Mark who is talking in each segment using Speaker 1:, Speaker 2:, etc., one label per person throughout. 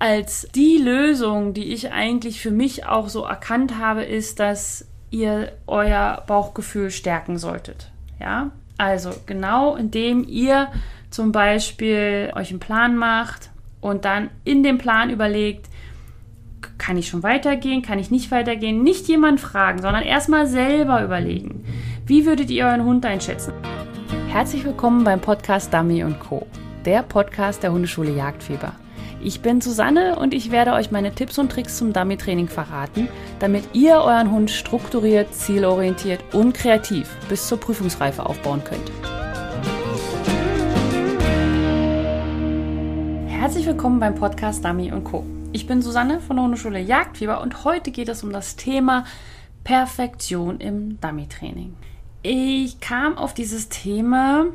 Speaker 1: als die Lösung, die ich eigentlich für mich auch so erkannt habe, ist, dass ihr euer Bauchgefühl stärken solltet. Ja, also genau indem ihr zum Beispiel euch einen Plan macht und dann in dem Plan überlegt, kann ich schon weitergehen, kann ich nicht weitergehen, nicht jemand fragen, sondern erstmal selber überlegen. Wie würdet ihr euren Hund einschätzen? Herzlich willkommen beim Podcast Dummy Co., der Podcast der Hundeschule Jagdfieber. Ich bin Susanne und ich werde euch meine Tipps und Tricks zum Dummy-Training verraten, damit ihr euren Hund strukturiert, zielorientiert und kreativ bis zur Prüfungsreife aufbauen könnt. Herzlich willkommen beim Podcast Dummy Co. Ich bin Susanne von der Hundeschule Jagdfieber und heute geht es um das Thema Perfektion im Dummy-Training. Ich kam auf dieses Thema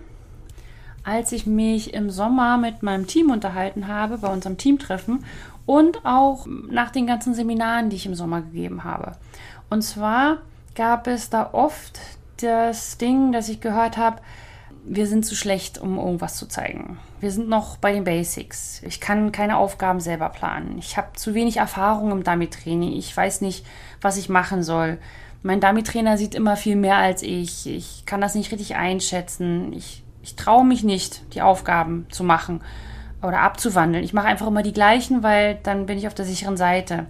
Speaker 1: als ich mich im Sommer mit meinem Team unterhalten habe, bei unserem Teamtreffen und auch nach den ganzen Seminaren, die ich im Sommer gegeben habe. Und zwar gab es da oft das Ding, dass ich gehört habe, wir sind zu schlecht, um irgendwas zu zeigen. Wir sind noch bei den Basics. Ich kann keine Aufgaben selber planen. Ich habe zu wenig Erfahrung im Dummy-Training. Ich weiß nicht, was ich machen soll. Mein Dummy-Trainer sieht immer viel mehr als ich. Ich kann das nicht richtig einschätzen. Ich ich traue mich nicht, die Aufgaben zu machen oder abzuwandeln. Ich mache einfach immer die gleichen, weil dann bin ich auf der sicheren Seite.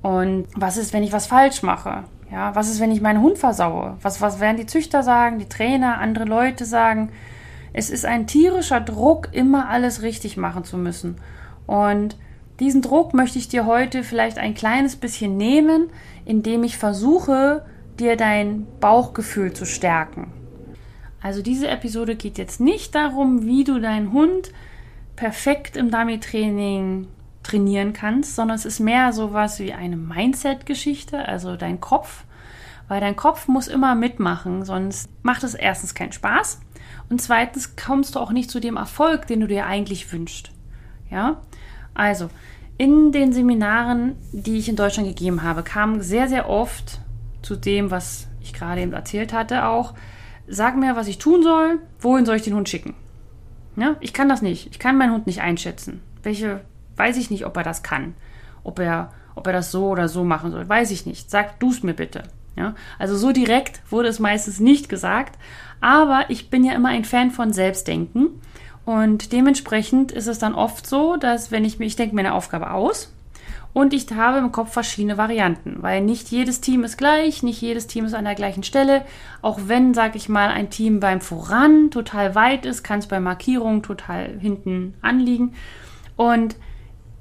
Speaker 1: Und was ist, wenn ich was falsch mache? Ja, was ist, wenn ich meinen Hund versaue? Was, was werden die Züchter sagen, die Trainer, andere Leute sagen? Es ist ein tierischer Druck, immer alles richtig machen zu müssen. Und diesen Druck möchte ich dir heute vielleicht ein kleines bisschen nehmen, indem ich versuche, dir dein Bauchgefühl zu stärken. Also diese Episode geht jetzt nicht darum, wie du deinen Hund perfekt im Dummy-Training trainieren kannst, sondern es ist mehr sowas wie eine Mindset-Geschichte, also dein Kopf, weil dein Kopf muss immer mitmachen, sonst macht es erstens keinen Spaß und zweitens kommst du auch nicht zu dem Erfolg, den du dir eigentlich wünschst. Ja, also in den Seminaren, die ich in Deutschland gegeben habe, kam sehr, sehr oft zu dem, was ich gerade eben erzählt hatte, auch sag mir, was ich tun soll, wohin soll ich den Hund schicken? Ja, ich kann das nicht. Ich kann meinen Hund nicht einschätzen. Welche, weiß ich nicht, ob er das kann. Ob er, ob er das so oder so machen soll, weiß ich nicht. Sag du es mir bitte. Ja, also so direkt wurde es meistens nicht gesagt, aber ich bin ja immer ein Fan von Selbstdenken und dementsprechend ist es dann oft so, dass wenn ich mir, ich denke mir eine Aufgabe aus und ich habe im Kopf verschiedene Varianten, weil nicht jedes Team ist gleich, nicht jedes Team ist an der gleichen Stelle. Auch wenn, sag ich mal, ein Team beim Voran total weit ist, kann es bei Markierungen total hinten anliegen. Und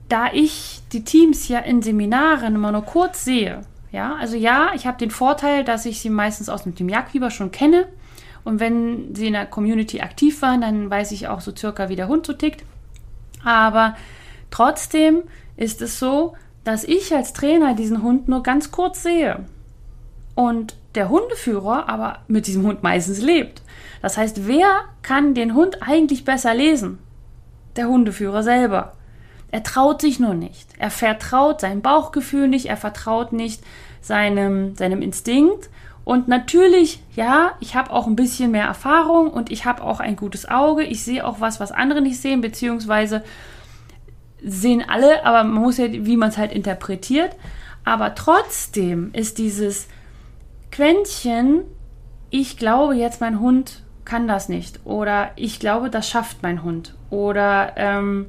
Speaker 1: da ich die Teams ja in Seminaren immer nur kurz sehe, ja, also ja, ich habe den Vorteil, dass ich sie meistens aus dem Team Jagdfieber schon kenne. Und wenn sie in der Community aktiv waren, dann weiß ich auch so circa, wie der Hund so tickt. Aber trotzdem ist es so, dass ich als Trainer diesen Hund nur ganz kurz sehe und der Hundeführer aber mit diesem Hund meistens lebt. Das heißt, wer kann den Hund eigentlich besser lesen? Der Hundeführer selber. Er traut sich nur nicht. Er vertraut seinem Bauchgefühl nicht, er vertraut nicht seinem, seinem Instinkt. Und natürlich, ja, ich habe auch ein bisschen mehr Erfahrung und ich habe auch ein gutes Auge. Ich sehe auch was, was andere nicht sehen, beziehungsweise sehen alle, aber man muss ja, wie man es halt interpretiert. Aber trotzdem ist dieses Quäntchen, ich glaube jetzt, mein Hund kann das nicht. Oder ich glaube, das schafft mein Hund. Oder ähm,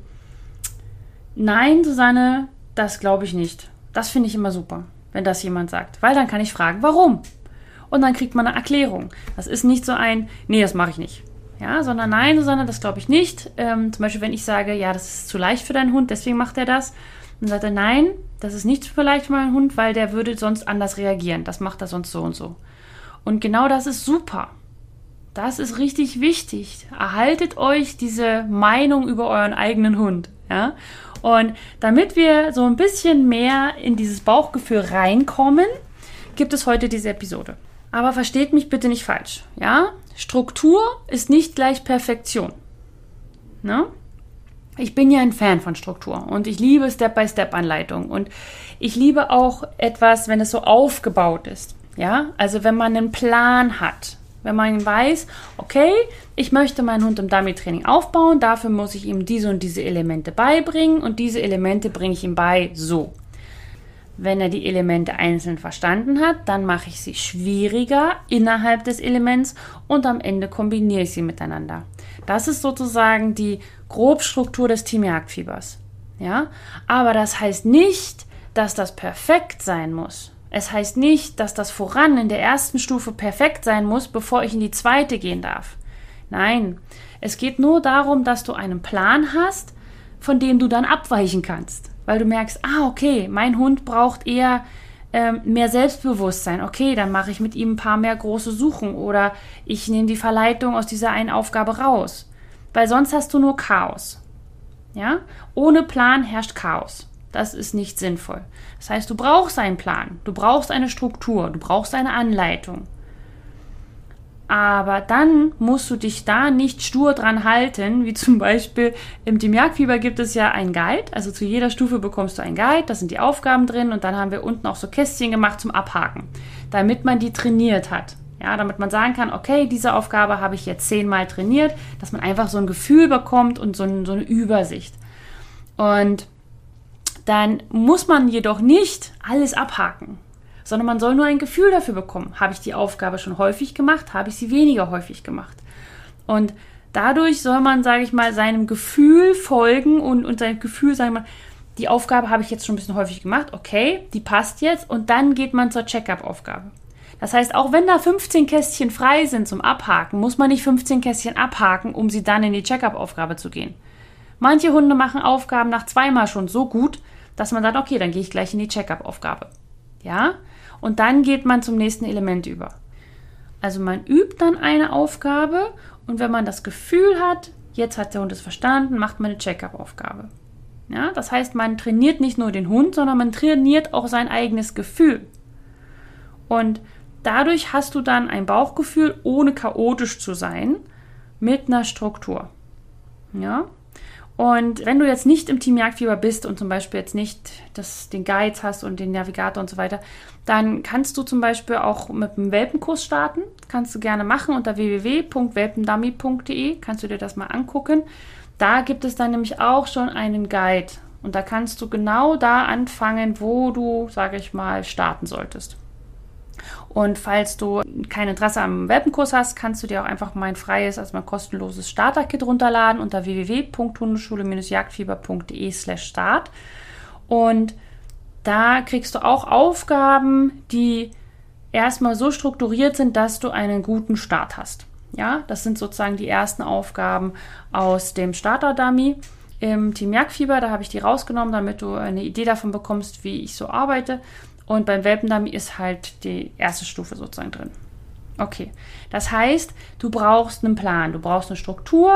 Speaker 1: nein, Susanne, das glaube ich nicht. Das finde ich immer super, wenn das jemand sagt. Weil dann kann ich fragen, warum? Und dann kriegt man eine Erklärung. Das ist nicht so ein, nee, das mache ich nicht. Ja, sondern nein, sondern das glaube ich nicht. Ähm, zum Beispiel, wenn ich sage, ja, das ist zu leicht für deinen Hund, deswegen macht er das. Dann sagt er, nein, das ist nicht zu leicht für meinen Hund, weil der würde sonst anders reagieren. Das macht er sonst so und so. Und genau das ist super. Das ist richtig wichtig. Erhaltet euch diese Meinung über euren eigenen Hund. Ja? Und damit wir so ein bisschen mehr in dieses Bauchgefühl reinkommen, gibt es heute diese Episode. Aber versteht mich bitte nicht falsch. Ja? Struktur ist nicht gleich Perfektion. Ne? Ich bin ja ein Fan von Struktur und ich liebe Step-by-Step-Anleitung und ich liebe auch etwas, wenn es so aufgebaut ist. Ja, also wenn man einen Plan hat, Wenn man weiß, okay, ich möchte meinen Hund im Dummy-Training aufbauen, dafür muss ich ihm diese und diese Elemente beibringen und diese Elemente bringe ich ihm bei so. Wenn er die Elemente einzeln verstanden hat, dann mache ich sie schwieriger innerhalb des Elements und am Ende kombiniere ich sie miteinander. Das ist sozusagen die Grobstruktur des Teamjagdfiebers. Ja? Aber das heißt nicht, dass das perfekt sein muss. Es heißt nicht, dass das voran in der ersten Stufe perfekt sein muss, bevor ich in die zweite gehen darf. Nein, es geht nur darum, dass du einen Plan hast, von dem du dann abweichen kannst weil du merkst, ah, okay, mein Hund braucht eher ähm, mehr Selbstbewusstsein. Okay, dann mache ich mit ihm ein paar mehr große Suchen oder ich nehme die Verleitung aus dieser einen Aufgabe raus. Weil sonst hast du nur Chaos. Ja? Ohne Plan herrscht Chaos. Das ist nicht sinnvoll. Das heißt, du brauchst einen Plan, du brauchst eine Struktur, du brauchst eine Anleitung. Aber dann musst du dich da nicht stur dran halten, wie zum Beispiel im Team Jagdfieber gibt es ja einen Guide. Also zu jeder Stufe bekommst du einen Guide, da sind die Aufgaben drin und dann haben wir unten auch so Kästchen gemacht zum Abhaken, damit man die trainiert hat. Ja, damit man sagen kann, okay, diese Aufgabe habe ich jetzt zehnmal trainiert, dass man einfach so ein Gefühl bekommt und so, ein, so eine Übersicht. Und dann muss man jedoch nicht alles abhaken sondern man soll nur ein Gefühl dafür bekommen. Habe ich die Aufgabe schon häufig gemacht? Habe ich sie weniger häufig gemacht? Und dadurch soll man, sage ich mal, seinem Gefühl folgen und, und sein Gefühl, sagen wir mal, die Aufgabe habe ich jetzt schon ein bisschen häufig gemacht, okay, die passt jetzt und dann geht man zur Check-up-Aufgabe. Das heißt, auch wenn da 15 Kästchen frei sind zum Abhaken, muss man nicht 15 Kästchen abhaken, um sie dann in die Check-up-Aufgabe zu gehen. Manche Hunde machen Aufgaben nach zweimal schon so gut, dass man sagt, okay, dann gehe ich gleich in die Check-up-Aufgabe. Ja? Und dann geht man zum nächsten Element über. Also man übt dann eine Aufgabe und wenn man das Gefühl hat, jetzt hat der Hund es verstanden, macht man eine Check-up-Aufgabe. Ja, das heißt, man trainiert nicht nur den Hund, sondern man trainiert auch sein eigenes Gefühl. Und dadurch hast du dann ein Bauchgefühl, ohne chaotisch zu sein, mit einer Struktur. Ja, und wenn du jetzt nicht im Team Jagdfieber bist und zum Beispiel jetzt nicht das, den Guides hast und den Navigator und so weiter, dann kannst du zum Beispiel auch mit einem Welpenkurs starten. Kannst du gerne machen unter www.welpendummy.de. Kannst du dir das mal angucken. Da gibt es dann nämlich auch schon einen Guide. Und da kannst du genau da anfangen, wo du, sage ich mal, starten solltest. Und falls du kein Interesse am Welpenkurs hast, kannst du dir auch einfach mein freies, also mein kostenloses Starter-Kit runterladen unter www.hundeschule-jagdfieber.de slash start. Und da kriegst du auch Aufgaben, die erstmal so strukturiert sind, dass du einen guten Start hast. Ja, das sind sozusagen die ersten Aufgaben aus dem Starter-Dummy im Team Jagdfieber. Da habe ich die rausgenommen, damit du eine Idee davon bekommst, wie ich so arbeite. Und beim Welpendummy ist halt die erste Stufe sozusagen drin. Okay, das heißt, du brauchst einen Plan, du brauchst eine Struktur,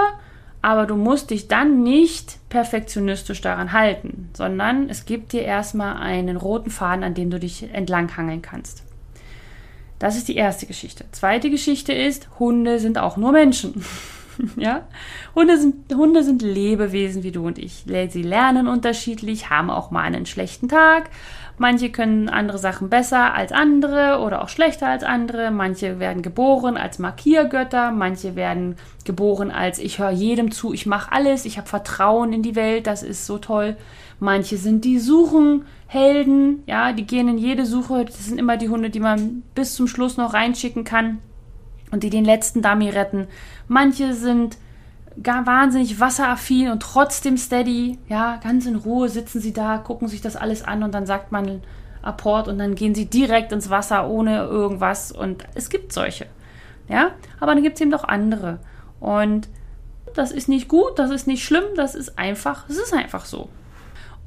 Speaker 1: aber du musst dich dann nicht perfektionistisch daran halten, sondern es gibt dir erstmal einen roten Faden, an dem du dich entlanghangeln kannst. Das ist die erste Geschichte. Zweite Geschichte ist, Hunde sind auch nur Menschen. ja? Hunde sind, Hunde sind Lebewesen wie du und ich. Sie lernen unterschiedlich, haben auch mal einen schlechten Tag, Manche können andere Sachen besser als andere oder auch schlechter als andere. Manche werden geboren als Markiergötter. Manche werden geboren als ich höre jedem zu, ich mache alles, ich habe Vertrauen in die Welt, das ist so toll. Manche sind die Suchenhelden, ja, die gehen in jede Suche. Das sind immer die Hunde, die man bis zum Schluss noch reinschicken kann und die den letzten Dummy retten. Manche sind gar wahnsinnig wasseraffin und trotzdem steady. Ja, ganz in Ruhe sitzen sie da, gucken sich das alles an und dann sagt man Apport und dann gehen sie direkt ins Wasser ohne irgendwas. Und es gibt solche. Ja, aber dann gibt es eben doch andere. Und das ist nicht gut, das ist nicht schlimm, das ist einfach, es ist einfach so.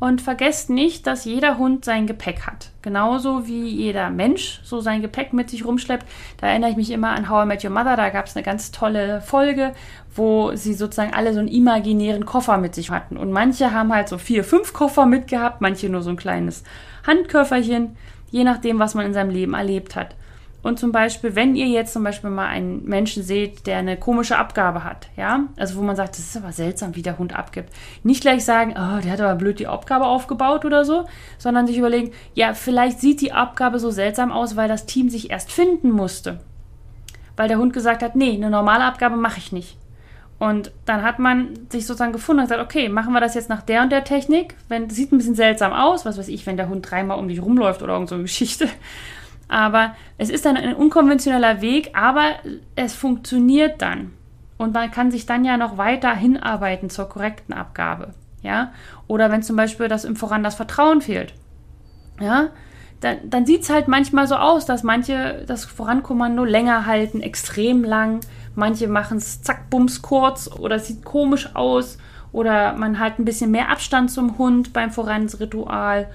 Speaker 1: Und vergesst nicht, dass jeder Hund sein Gepäck hat. Genauso wie jeder Mensch so sein Gepäck mit sich rumschleppt. Da erinnere ich mich immer an How I Met Your Mother. Da gab es eine ganz tolle Folge, wo sie sozusagen alle so einen imaginären Koffer mit sich hatten. Und manche haben halt so vier, fünf Koffer mitgehabt, manche nur so ein kleines Handköfferchen, je nachdem, was man in seinem Leben erlebt hat. Und zum Beispiel, wenn ihr jetzt zum Beispiel mal einen Menschen seht, der eine komische Abgabe hat, ja, also wo man sagt, das ist aber seltsam, wie der Hund abgibt, nicht gleich sagen, oh, der hat aber blöd die Abgabe aufgebaut oder so, sondern sich überlegen, ja, vielleicht sieht die Abgabe so seltsam aus, weil das Team sich erst finden musste. weil der Hund gesagt hat, nee, eine normale Abgabe mache ich nicht. Und dann hat man sich sozusagen gefunden und gesagt, okay, machen wir das jetzt nach der und der Technik. Wenn, sieht ein bisschen seltsam aus, was weiß ich, wenn der Hund dreimal um dich rumläuft oder irgend so eine Geschichte. Aber es ist dann ein unkonventioneller Weg, aber es funktioniert dann. Und man kann sich dann ja noch weiter hinarbeiten zur korrekten Abgabe. Ja? Oder wenn zum Beispiel das im Voran das Vertrauen fehlt. Ja, dann, dann sieht es halt manchmal so aus, dass manche das Vorankommando länger halten, extrem lang. Manche machen es zack, bums, kurz oder es sieht komisch aus. Oder man hat ein bisschen mehr Abstand zum Hund beim Voransritual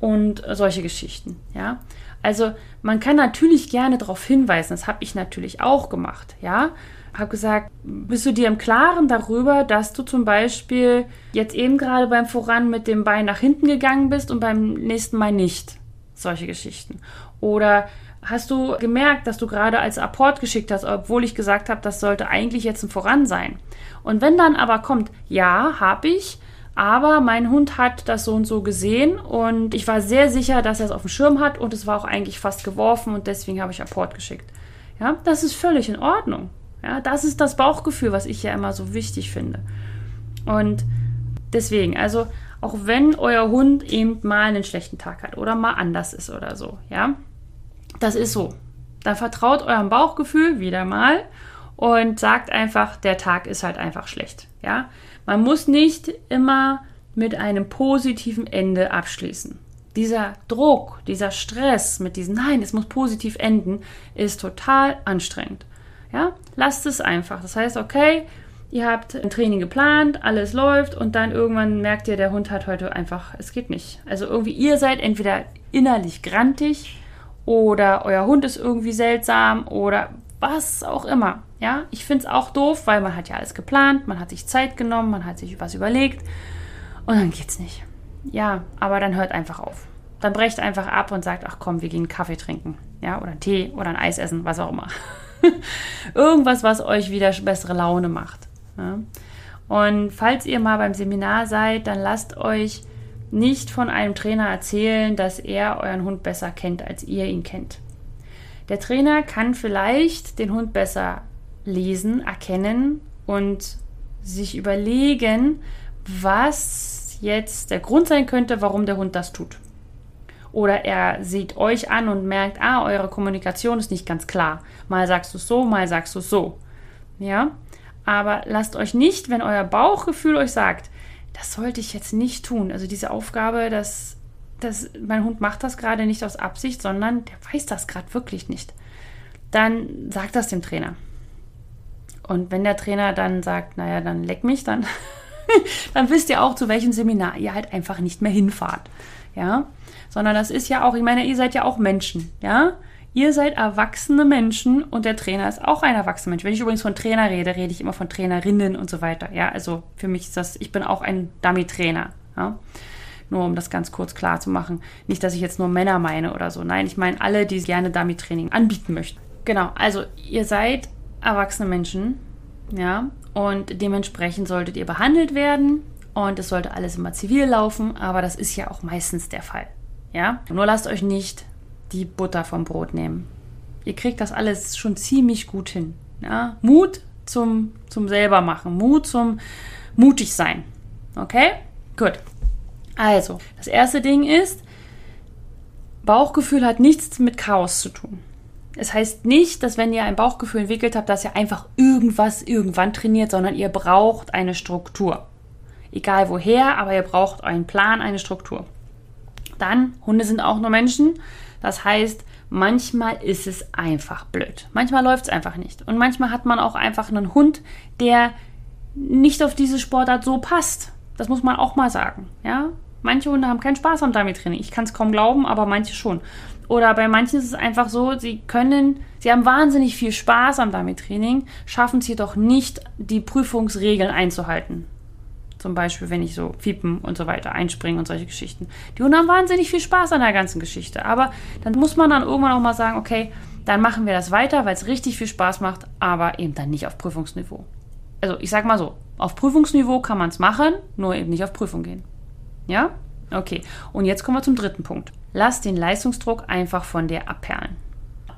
Speaker 1: und solche Geschichten. Ja, also man kann natürlich gerne darauf hinweisen, das habe ich natürlich auch gemacht. Ja, habe gesagt, bist du dir im Klaren darüber, dass du zum Beispiel jetzt eben gerade beim Voran mit dem Bein nach hinten gegangen bist und beim nächsten Mal nicht? Solche Geschichten. Oder hast du gemerkt, dass du gerade als Apport geschickt hast, obwohl ich gesagt habe, das sollte eigentlich jetzt ein Voran sein? Und wenn dann aber kommt, ja, habe ich, aber mein Hund hat das so und so gesehen und ich war sehr sicher, dass er es auf dem Schirm hat und es war auch eigentlich fast geworfen und deswegen habe ich Apport geschickt. Ja, das ist völlig in Ordnung. Ja, das ist das Bauchgefühl, was ich ja immer so wichtig finde. Und deswegen, also auch wenn euer Hund eben mal einen schlechten Tag hat oder mal anders ist oder so, ja, das ist so. Dann vertraut eurem Bauchgefühl wieder mal und sagt einfach, der Tag ist halt einfach schlecht, ja. Man muss nicht immer mit einem positiven Ende abschließen. Dieser Druck, dieser Stress mit diesem Nein, es muss positiv enden, ist total anstrengend. Ja, lasst es einfach. Das heißt, okay, ihr habt ein Training geplant, alles läuft und dann irgendwann merkt ihr, der Hund hat heute einfach, es geht nicht. Also irgendwie ihr seid entweder innerlich grantig oder euer Hund ist irgendwie seltsam oder was auch immer. Ja, ich finde es auch doof, weil man hat ja alles geplant, man hat sich Zeit genommen, man hat sich was überlegt und dann geht's nicht. Ja, aber dann hört einfach auf. Dann brecht einfach ab und sagt, ach komm, wir gehen Kaffee trinken. Ja, oder einen Tee oder ein Eis essen, was auch immer. Irgendwas, was euch wieder bessere Laune macht. Ja? Und falls ihr mal beim Seminar seid, dann lasst euch nicht von einem Trainer erzählen, dass er euren Hund besser kennt, als ihr ihn kennt. Der Trainer kann vielleicht den Hund besser lesen, erkennen und sich überlegen, was jetzt der Grund sein könnte, warum der Hund das tut. Oder er sieht euch an und merkt, ah, eure Kommunikation ist nicht ganz klar. Mal sagst du es so, mal sagst du es so. Ja? Aber lasst euch nicht, wenn euer Bauchgefühl euch sagt, das sollte ich jetzt nicht tun. Also diese Aufgabe, dass, dass mein Hund macht das gerade nicht aus Absicht, sondern der weiß das gerade wirklich nicht. Dann sagt das dem Trainer. Und wenn der Trainer dann sagt, naja, dann leck mich, dann, dann wisst ihr auch, zu welchem Seminar ihr halt einfach nicht mehr hinfahrt. Ja, sondern das ist ja auch, ich meine, ihr seid ja auch Menschen, ja? Ihr seid erwachsene Menschen und der Trainer ist auch ein erwachsener Mensch. Wenn ich übrigens von Trainer rede, rede ich immer von Trainerinnen und so weiter. Ja, also für mich ist das, ich bin auch ein Dummy-Trainer. Ja? Nur um das ganz kurz klar zu machen. Nicht, dass ich jetzt nur Männer meine oder so. Nein, ich meine alle, die gerne Dummy-Training anbieten möchten. Genau, also ihr seid erwachsene Menschen, ja, und dementsprechend solltet ihr behandelt werden und es sollte alles immer zivil laufen, aber das ist ja auch meistens der Fall. Ja? Nur lasst euch nicht die Butter vom Brot nehmen. Ihr kriegt das alles schon ziemlich gut hin. Ja? Mut zum, zum selber machen, Mut zum mutig sein. Okay? Gut. Also, das erste Ding ist, Bauchgefühl hat nichts mit Chaos zu tun. Es heißt nicht, dass wenn ihr ein Bauchgefühl entwickelt habt, dass ihr einfach irgendwas irgendwann trainiert, sondern ihr braucht eine Struktur. Egal woher, aber ihr braucht einen Plan, eine Struktur. Dann, Hunde sind auch nur Menschen. Das heißt, manchmal ist es einfach blöd. Manchmal läuft es einfach nicht. Und manchmal hat man auch einfach einen Hund, der nicht auf diese Sportart so passt. Das muss man auch mal sagen. Ja? Manche Hunde haben keinen Spaß am Dummy-Training. Ich kann es kaum glauben, aber manche schon. Oder bei manchen ist es einfach so, sie können, sie haben wahnsinnig viel Spaß am Dummy-Training, schaffen es jedoch nicht, die Prüfungsregeln einzuhalten. Zum Beispiel, wenn ich so fiepen und so weiter einspringen und solche Geschichten. Die Hunde haben wahnsinnig viel Spaß an der ganzen Geschichte. Aber dann muss man dann irgendwann auch mal sagen, okay, dann machen wir das weiter, weil es richtig viel Spaß macht, aber eben dann nicht auf Prüfungsniveau. Also ich sag mal so, auf Prüfungsniveau kann man es machen, nur eben nicht auf Prüfung gehen. Ja? Okay. Und jetzt kommen wir zum dritten Punkt. Lass den Leistungsdruck einfach von dir abperlen.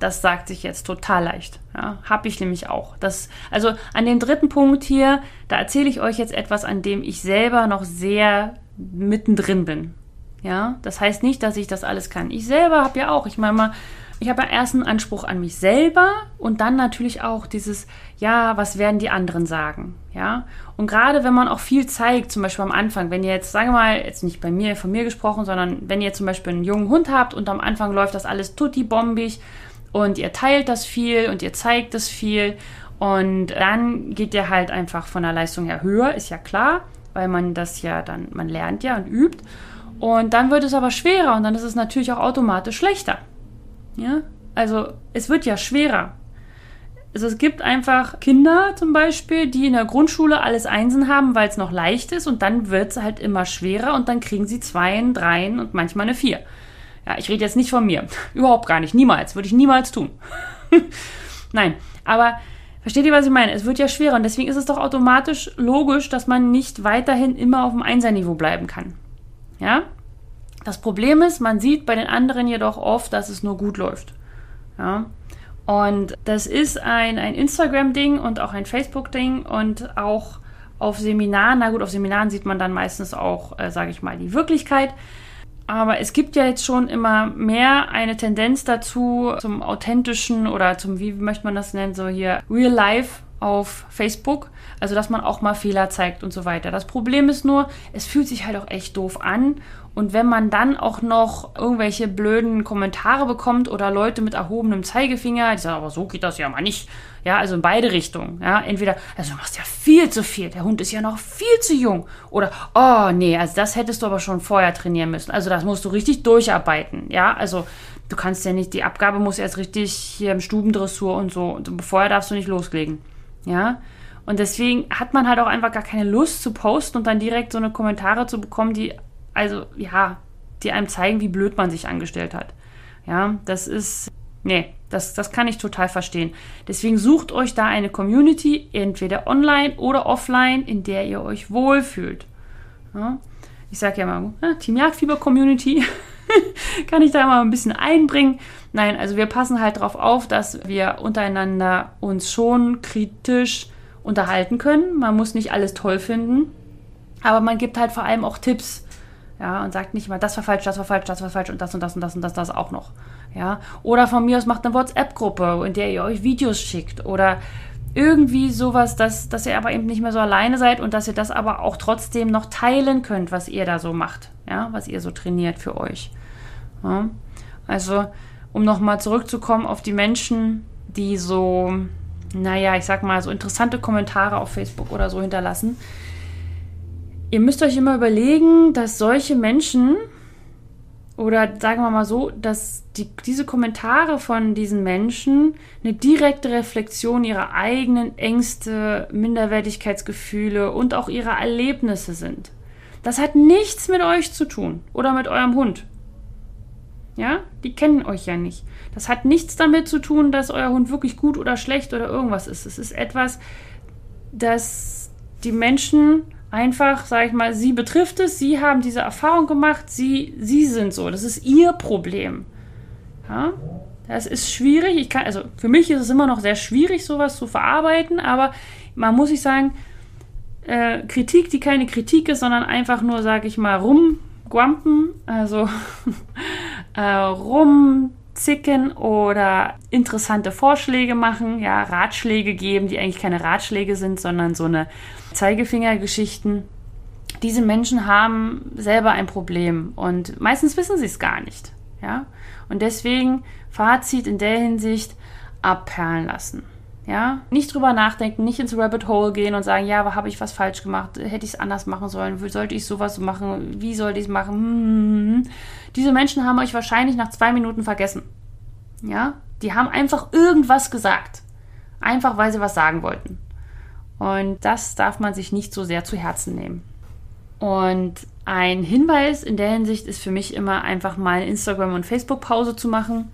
Speaker 1: das sagt sich jetzt total leicht. Ja, habe ich nämlich auch. Das, also an dem dritten Punkt hier, da erzähle ich euch jetzt etwas, an dem ich selber noch sehr mittendrin bin. Ja, das heißt nicht, dass ich das alles kann. Ich selber habe ja auch, ich meine mal, ich habe ja erst einen Anspruch an mich selber und dann natürlich auch dieses, ja, was werden die anderen sagen? Ja, und gerade wenn man auch viel zeigt, zum Beispiel am Anfang, wenn ihr jetzt, sagen wir mal, jetzt nicht bei mir, von mir gesprochen, sondern wenn ihr zum Beispiel einen jungen Hund habt und am Anfang läuft das alles tutti-bombig und ihr teilt das viel und ihr zeigt das viel und dann geht der halt einfach von der Leistung her höher, ist ja klar, weil man das ja dann, man lernt ja und übt. Und dann wird es aber schwerer und dann ist es natürlich auch automatisch schlechter. Ja, also es wird ja schwerer. Also es gibt einfach Kinder zum Beispiel, die in der Grundschule alles Einsen haben, weil es noch leicht ist und dann wird es halt immer schwerer und dann kriegen sie Zweien, Dreien und manchmal eine Vier. Ja, ich rede jetzt nicht von mir. Überhaupt gar nicht. Niemals. Würde ich niemals tun. Nein, aber versteht ihr, was ich meine? Es wird ja schwerer und deswegen ist es doch automatisch logisch, dass man nicht weiterhin immer auf dem Einserniveau bleiben kann. Ja? Das Problem ist, man sieht bei den anderen jedoch oft, dass es nur gut läuft. Ja? Und das ist ein, ein Instagram-Ding und auch ein Facebook-Ding und auch auf Seminaren, na gut, auf Seminaren sieht man dann meistens auch, äh, sage ich mal, die Wirklichkeit. Aber es gibt ja jetzt schon immer mehr eine Tendenz dazu, zum authentischen oder zum, wie möchte man das nennen, so hier, Real Life auf Facebook. Also, dass man auch mal Fehler zeigt und so weiter. Das Problem ist nur, es fühlt sich halt auch echt doof an. Und wenn man dann auch noch irgendwelche blöden Kommentare bekommt oder Leute mit erhobenem Zeigefinger, die sagen, aber so geht das ja mal nicht. Ja, also in beide Richtungen. Ja, entweder, also du machst ja viel zu viel, der Hund ist ja noch viel zu jung. Oder, oh nee, also das hättest du aber schon vorher trainieren müssen. Also das musst du richtig durcharbeiten. Ja, also du kannst ja nicht, die Abgabe muss erst richtig hier im Stubendressur und so. Und vorher darfst du nicht loslegen. Ja, und deswegen hat man halt auch einfach gar keine Lust zu posten und dann direkt so eine Kommentare zu bekommen, die, also, ja, die einem zeigen, wie blöd man sich angestellt hat. Ja, das ist, nee, das, das kann ich total verstehen. Deswegen sucht euch da eine Community, entweder online oder offline, in der ihr euch wohlfühlt. Ja, ich sage ja mal, ja, Team Jagdfieber Community kann ich da mal ein bisschen einbringen. Nein, also wir passen halt darauf auf, dass wir untereinander uns schon kritisch unterhalten können. Man muss nicht alles toll finden, aber man gibt halt vor allem auch Tipps. Ja, und sagt nicht immer, das war falsch, das war falsch, das war falsch und das und das und das und das, das auch noch. Ja, oder von mir aus macht eine WhatsApp-Gruppe, in der ihr euch Videos schickt oder irgendwie sowas, dass, dass ihr aber eben nicht mehr so alleine seid und dass ihr das aber auch trotzdem noch teilen könnt, was ihr da so macht, ja, was ihr so trainiert für euch. Ja? Also, um nochmal zurückzukommen auf die Menschen, die so naja, ich sag mal, so interessante Kommentare auf Facebook oder so hinterlassen. Ihr müsst euch immer überlegen, dass solche Menschen oder sagen wir mal so, dass die, diese Kommentare von diesen Menschen eine direkte Reflexion ihrer eigenen Ängste, Minderwertigkeitsgefühle und auch ihrer Erlebnisse sind. Das hat nichts mit euch zu tun oder mit eurem Hund. Ja, die kennen euch ja nicht. Das hat nichts damit zu tun, dass euer Hund wirklich gut oder schlecht oder irgendwas ist. Es ist etwas, das die Menschen einfach, sag ich mal, sie betrifft es, sie haben diese Erfahrung gemacht, sie, sie sind so. Das ist ihr Problem. Ja, das ist schwierig. Ich kann, also für mich ist es immer noch sehr schwierig, sowas zu verarbeiten, aber man muss sich sagen, äh, Kritik, die keine Kritik ist, sondern einfach nur, sag ich mal, rumguampen, also äh, rumzicken oder interessante Vorschläge machen, ja, Ratschläge geben, die eigentlich keine Ratschläge sind, sondern so eine Zeigefingergeschichten. Diese Menschen haben selber ein Problem und meistens wissen sie es gar nicht, ja. Und deswegen Fazit in der Hinsicht abperlen lassen. Ja, nicht drüber nachdenken, nicht ins Rabbit Hole gehen und sagen, ja, habe ich was falsch gemacht? Hätte ich es anders machen sollen? Sollte ich sowas machen? Wie sollte ich es machen? Hm, hm, hm. Diese Menschen haben euch wahrscheinlich nach zwei Minuten vergessen. Ja, die haben einfach irgendwas gesagt. Einfach weil sie was sagen wollten. Und das darf man sich nicht so sehr zu Herzen nehmen. Und ein Hinweis in der Hinsicht ist für mich immer einfach mal Instagram- und Facebook-Pause zu machen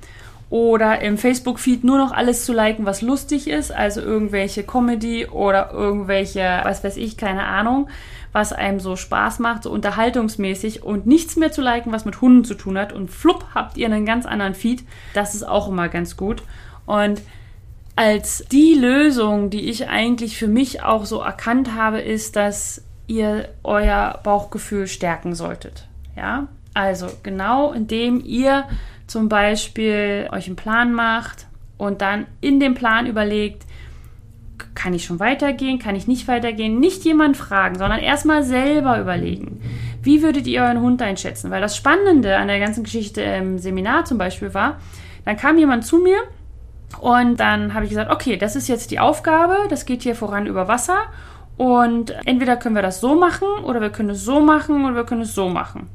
Speaker 1: oder im Facebook-Feed nur noch alles zu liken, was lustig ist, also irgendwelche Comedy oder irgendwelche, was weiß ich, keine Ahnung, was einem so Spaß macht, so unterhaltungsmäßig und nichts mehr zu liken, was mit Hunden zu tun hat und flupp habt ihr einen ganz anderen Feed. Das ist auch immer ganz gut. Und als die Lösung, die ich eigentlich für mich auch so erkannt habe, ist, dass ihr euer Bauchgefühl stärken solltet. Ja, also genau indem ihr zum Beispiel euch einen Plan macht und dann in dem Plan überlegt, kann ich schon weitergehen, kann ich nicht weitergehen, nicht jemand fragen, sondern erstmal selber überlegen. Wie würdet ihr euren Hund einschätzen? Weil das Spannende an der ganzen Geschichte im Seminar zum Beispiel war, dann kam jemand zu mir und dann habe ich gesagt, okay, das ist jetzt die Aufgabe, das geht hier voran über Wasser und entweder können wir das so machen oder wir können es so machen oder wir können es so machen.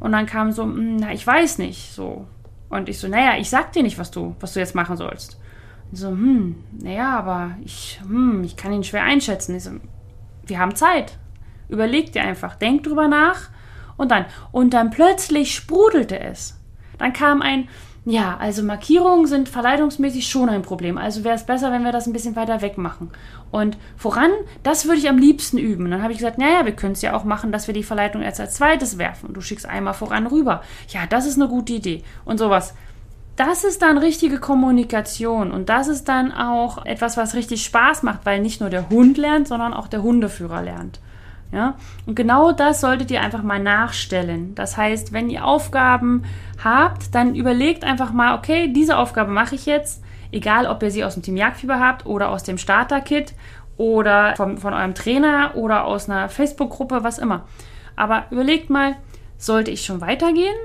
Speaker 1: Und dann kam so, hm, na, ich weiß nicht, so. Und ich so, naja, ich sag dir nicht, was du, was du jetzt machen sollst. Und so, hm, naja, aber ich, hm, ich kann ihn schwer einschätzen. Ich so, wir haben Zeit. Überleg dir einfach, denk drüber nach und dann. Und dann plötzlich sprudelte es. Dann kam ein, ja, also Markierungen sind verleitungsmäßig schon ein Problem. Also wäre es besser, wenn wir das ein bisschen weiter weg machen. Und voran, das würde ich am liebsten üben. Dann habe ich gesagt, naja, wir können es ja auch machen, dass wir die Verleitung erst als zweites werfen. Du schickst einmal voran rüber. Ja, das ist eine gute Idee. Und sowas. Das ist dann richtige Kommunikation und das ist dann auch etwas, was richtig Spaß macht, weil nicht nur der Hund lernt, sondern auch der Hundeführer lernt. Ja? Und genau das solltet ihr einfach mal nachstellen. Das heißt, wenn ihr Aufgaben habt, dann überlegt einfach mal, okay, diese Aufgabe mache ich jetzt, egal ob ihr sie aus dem Team Jagdfieber habt oder aus dem Starter-Kit oder von, von eurem Trainer oder aus einer Facebook-Gruppe, was immer. Aber überlegt mal, sollte ich schon weitergehen?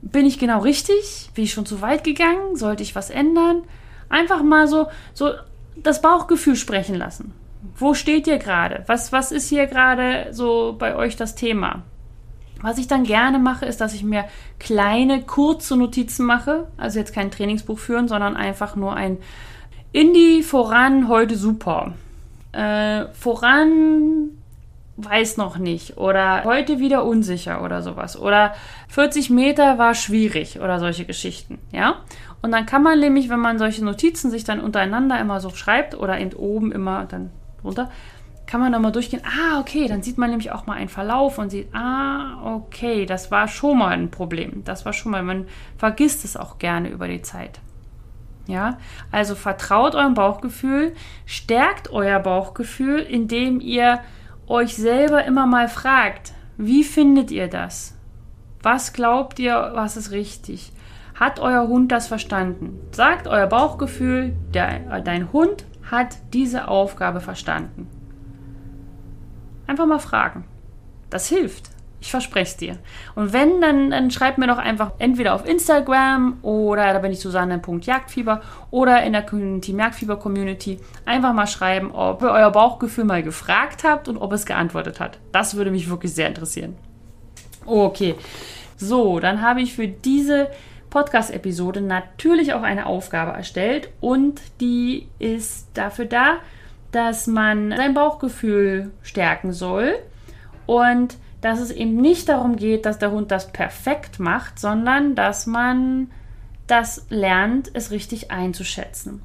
Speaker 1: Bin ich genau richtig? Bin ich schon zu weit gegangen? Sollte ich was ändern? Einfach mal so, so das Bauchgefühl sprechen lassen. Wo steht ihr gerade? Was, was ist hier gerade so bei euch das Thema? Was ich dann gerne mache, ist, dass ich mir kleine, kurze Notizen mache. Also jetzt kein Trainingsbuch führen, sondern einfach nur ein Indie voran, heute super. Äh, voran weiß noch nicht oder heute wieder unsicher oder sowas oder 40 Meter war schwierig oder solche Geschichten, ja. Und dann kann man nämlich, wenn man solche Notizen sich dann untereinander immer so schreibt oder eben oben immer dann runter, kann man da mal durchgehen. Ah, okay, dann sieht man nämlich auch mal einen Verlauf und sieht, ah, okay, das war schon mal ein Problem. Das war schon mal, man vergisst es auch gerne über die Zeit. Ja, also vertraut eurem Bauchgefühl, stärkt euer Bauchgefühl, indem ihr euch selber immer mal fragt, wie findet ihr das? Was glaubt ihr, was ist richtig? Hat euer Hund das verstanden? Sagt euer Bauchgefühl, der, dein Hund hat diese Aufgabe verstanden? Einfach mal fragen. Das hilft. Ich verspreche es dir. Und wenn, dann, dann schreibt mir doch einfach entweder auf Instagram oder da bin ich Susanne.jagdfieber oder in der Team Jagdfieber Community einfach mal schreiben, ob ihr euer Bauchgefühl mal gefragt habt und ob es geantwortet hat. Das würde mich wirklich sehr interessieren. Okay. So, dann habe ich für diese Podcast-Episode natürlich auch eine Aufgabe erstellt und die ist dafür da, dass man sein Bauchgefühl stärken soll und dass es eben nicht darum geht, dass der Hund das perfekt macht, sondern dass man das lernt, es richtig einzuschätzen.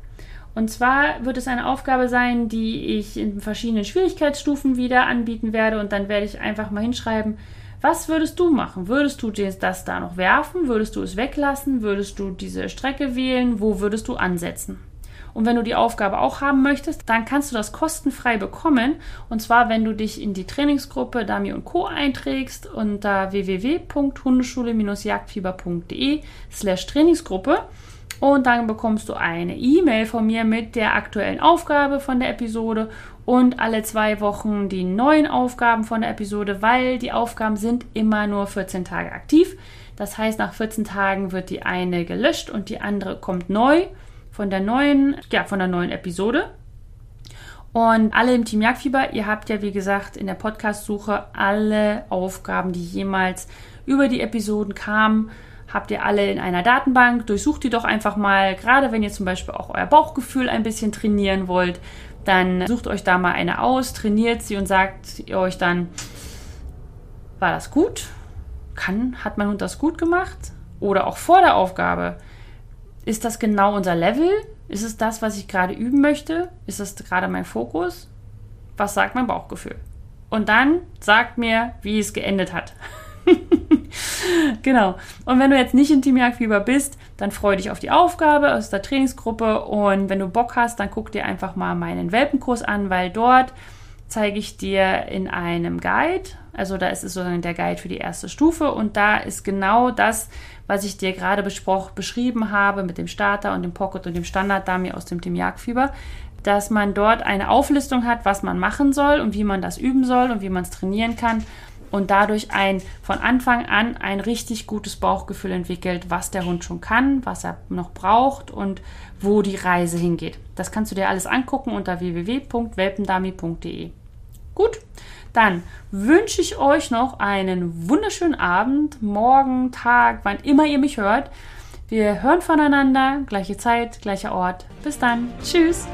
Speaker 1: Und zwar wird es eine Aufgabe sein, die ich in verschiedenen Schwierigkeitsstufen wieder anbieten werde und dann werde ich einfach mal hinschreiben, was würdest du machen? Würdest du das da noch werfen? Würdest du es weglassen? Würdest du diese Strecke wählen? Wo würdest du ansetzen? Und wenn du die Aufgabe auch haben möchtest, dann kannst du das kostenfrei bekommen. Und zwar, wenn du dich in die Trainingsgruppe Dami und Co. einträgst unter www.hundeschule-jagdfieber.de slash Trainingsgruppe. Und dann bekommst du eine E-Mail von mir mit der aktuellen Aufgabe von der Episode und alle zwei Wochen die neuen Aufgaben von der Episode, weil die Aufgaben sind immer nur 14 Tage aktiv. Das heißt, nach 14 Tagen wird die eine gelöscht und die andere kommt neu von der neuen, ja, von der neuen Episode. Und alle im Team Jagdfieber, ihr habt ja wie gesagt in der Podcast-Suche alle Aufgaben, die jemals über die Episoden kamen, habt ihr alle in einer Datenbank. Durchsucht die doch einfach mal, gerade wenn ihr zum Beispiel auch euer Bauchgefühl ein bisschen trainieren wollt, dann sucht euch da mal eine aus, trainiert sie und sagt ihr euch dann, war das gut? Kann, hat mein Hund das gut gemacht? Oder auch vor der Aufgabe, ist das genau unser Level? Ist es das, was ich gerade üben möchte? Ist das gerade mein Fokus? Was sagt mein Bauchgefühl? Und dann sagt mir, wie es geendet hat. genau. Und wenn du jetzt nicht in Team Jagdfieber bist, dann freue dich auf die Aufgabe aus der Trainingsgruppe. Und wenn du Bock hast, dann guck dir einfach mal meinen Welpenkurs an, weil dort zeige ich dir in einem Guide, also da ist es sozusagen der Guide für die erste Stufe und da ist genau das, was ich dir gerade beschrieben habe mit dem Starter und dem Pocket und dem Standard-Dummy aus dem Team Jagdfieber, dass man dort eine Auflistung hat, was man machen soll und wie man das üben soll und wie man es trainieren kann und dadurch ein von Anfang an ein richtig gutes Bauchgefühl entwickelt, was der Hund schon kann, was er noch braucht und wo die Reise hingeht. Das kannst du dir alles angucken unter www.welpendami.de. Gut, dann wünsche ich euch noch einen wunderschönen Abend, morgen, Tag, wann immer ihr mich hört. Wir hören voneinander, gleiche Zeit, gleicher Ort. Bis dann. Tschüss.